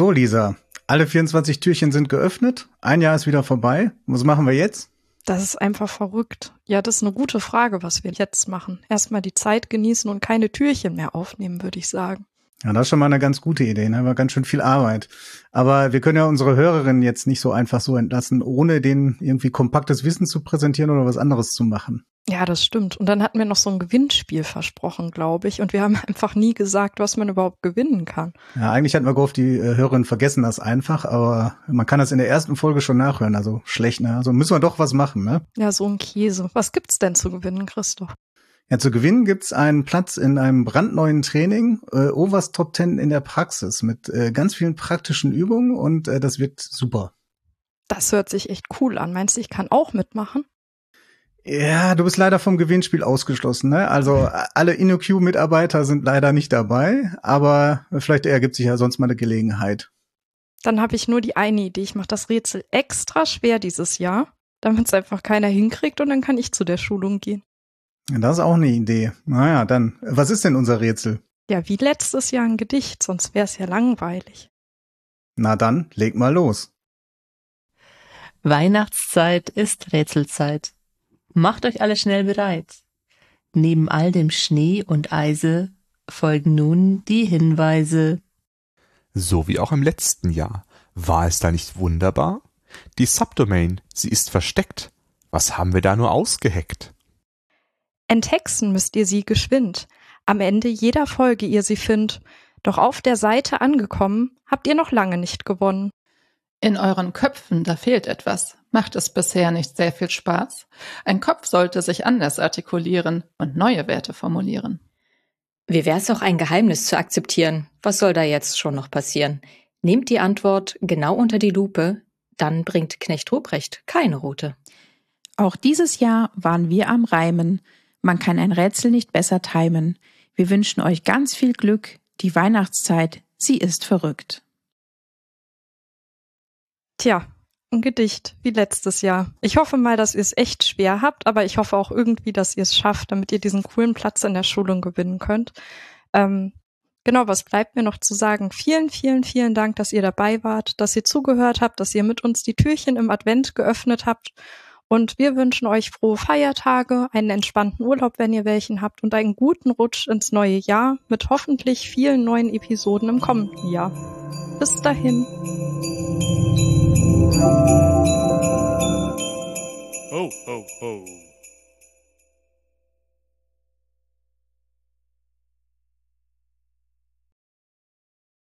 So, Lisa, alle 24 Türchen sind geöffnet. Ein Jahr ist wieder vorbei. Was machen wir jetzt? Das ist einfach verrückt. Ja, das ist eine gute Frage, was wir jetzt machen. Erstmal die Zeit genießen und keine Türchen mehr aufnehmen, würde ich sagen. Ja, das ist schon mal eine ganz gute Idee, ne? War ganz schön viel Arbeit. Aber wir können ja unsere Hörerinnen jetzt nicht so einfach so entlassen, ohne denen irgendwie kompaktes Wissen zu präsentieren oder was anderes zu machen. Ja, das stimmt. Und dann hatten wir noch so ein Gewinnspiel versprochen, glaube ich. Und wir haben einfach nie gesagt, was man überhaupt gewinnen kann. Ja, eigentlich hatten wir gehofft, die äh, Hörerinnen vergessen das einfach, aber man kann das in der ersten Folge schon nachhören. Also schlecht, ne? Also müssen wir doch was machen, ne? Ja, so ein Käse. Was gibt's denn zu gewinnen, Christoph? Ja, zu gewinnen gibt's einen Platz in einem brandneuen Training, äh, Overs Top 10 in der Praxis mit äh, ganz vielen praktischen Übungen und äh, das wird super. Das hört sich echt cool an. Meinst du, ich kann auch mitmachen? Ja, du bist leider vom Gewinnspiel ausgeschlossen, ne? Also alle InnoQ-Mitarbeiter sind leider nicht dabei, aber vielleicht ergibt sich ja sonst mal eine Gelegenheit. Dann habe ich nur die eine Idee. Ich mache das Rätsel extra schwer dieses Jahr, damit es einfach keiner hinkriegt und dann kann ich zu der Schulung gehen. Das ist auch eine Idee. Naja, dann, was ist denn unser Rätsel? Ja, wie letztes Jahr ein Gedicht, sonst wäre es ja langweilig. Na dann, leg mal los. Weihnachtszeit ist Rätselzeit. Macht euch alle schnell bereit. Neben all dem Schnee und Eise folgen nun die Hinweise. So wie auch im letzten Jahr. War es da nicht wunderbar? Die Subdomain, sie ist versteckt. Was haben wir da nur ausgeheckt? Enthexen müsst ihr sie geschwind. Am Ende jeder Folge ihr sie findet. Doch auf der Seite angekommen, habt ihr noch lange nicht gewonnen. In euren Köpfen, da fehlt etwas. Macht es bisher nicht sehr viel Spaß? Ein Kopf sollte sich anders artikulieren und neue Werte formulieren. Wie wär's auch ein Geheimnis zu akzeptieren? Was soll da jetzt schon noch passieren? Nehmt die Antwort genau unter die Lupe, dann bringt Knecht Ruprecht keine Route. Auch dieses Jahr waren wir am Reimen. Man kann ein Rätsel nicht besser timen. Wir wünschen euch ganz viel Glück. Die Weihnachtszeit, sie ist verrückt. Tja, ein Gedicht wie letztes Jahr. Ich hoffe mal, dass ihr es echt schwer habt, aber ich hoffe auch irgendwie, dass ihr es schafft, damit ihr diesen coolen Platz in der Schulung gewinnen könnt. Ähm, genau, was bleibt mir noch zu sagen? Vielen, vielen, vielen Dank, dass ihr dabei wart, dass ihr zugehört habt, dass ihr mit uns die Türchen im Advent geöffnet habt und wir wünschen euch frohe Feiertage, einen entspannten Urlaub, wenn ihr welchen habt, und einen guten Rutsch ins neue Jahr mit hoffentlich vielen neuen Episoden im kommenden Jahr. Bis dahin. Ho, ho, ho.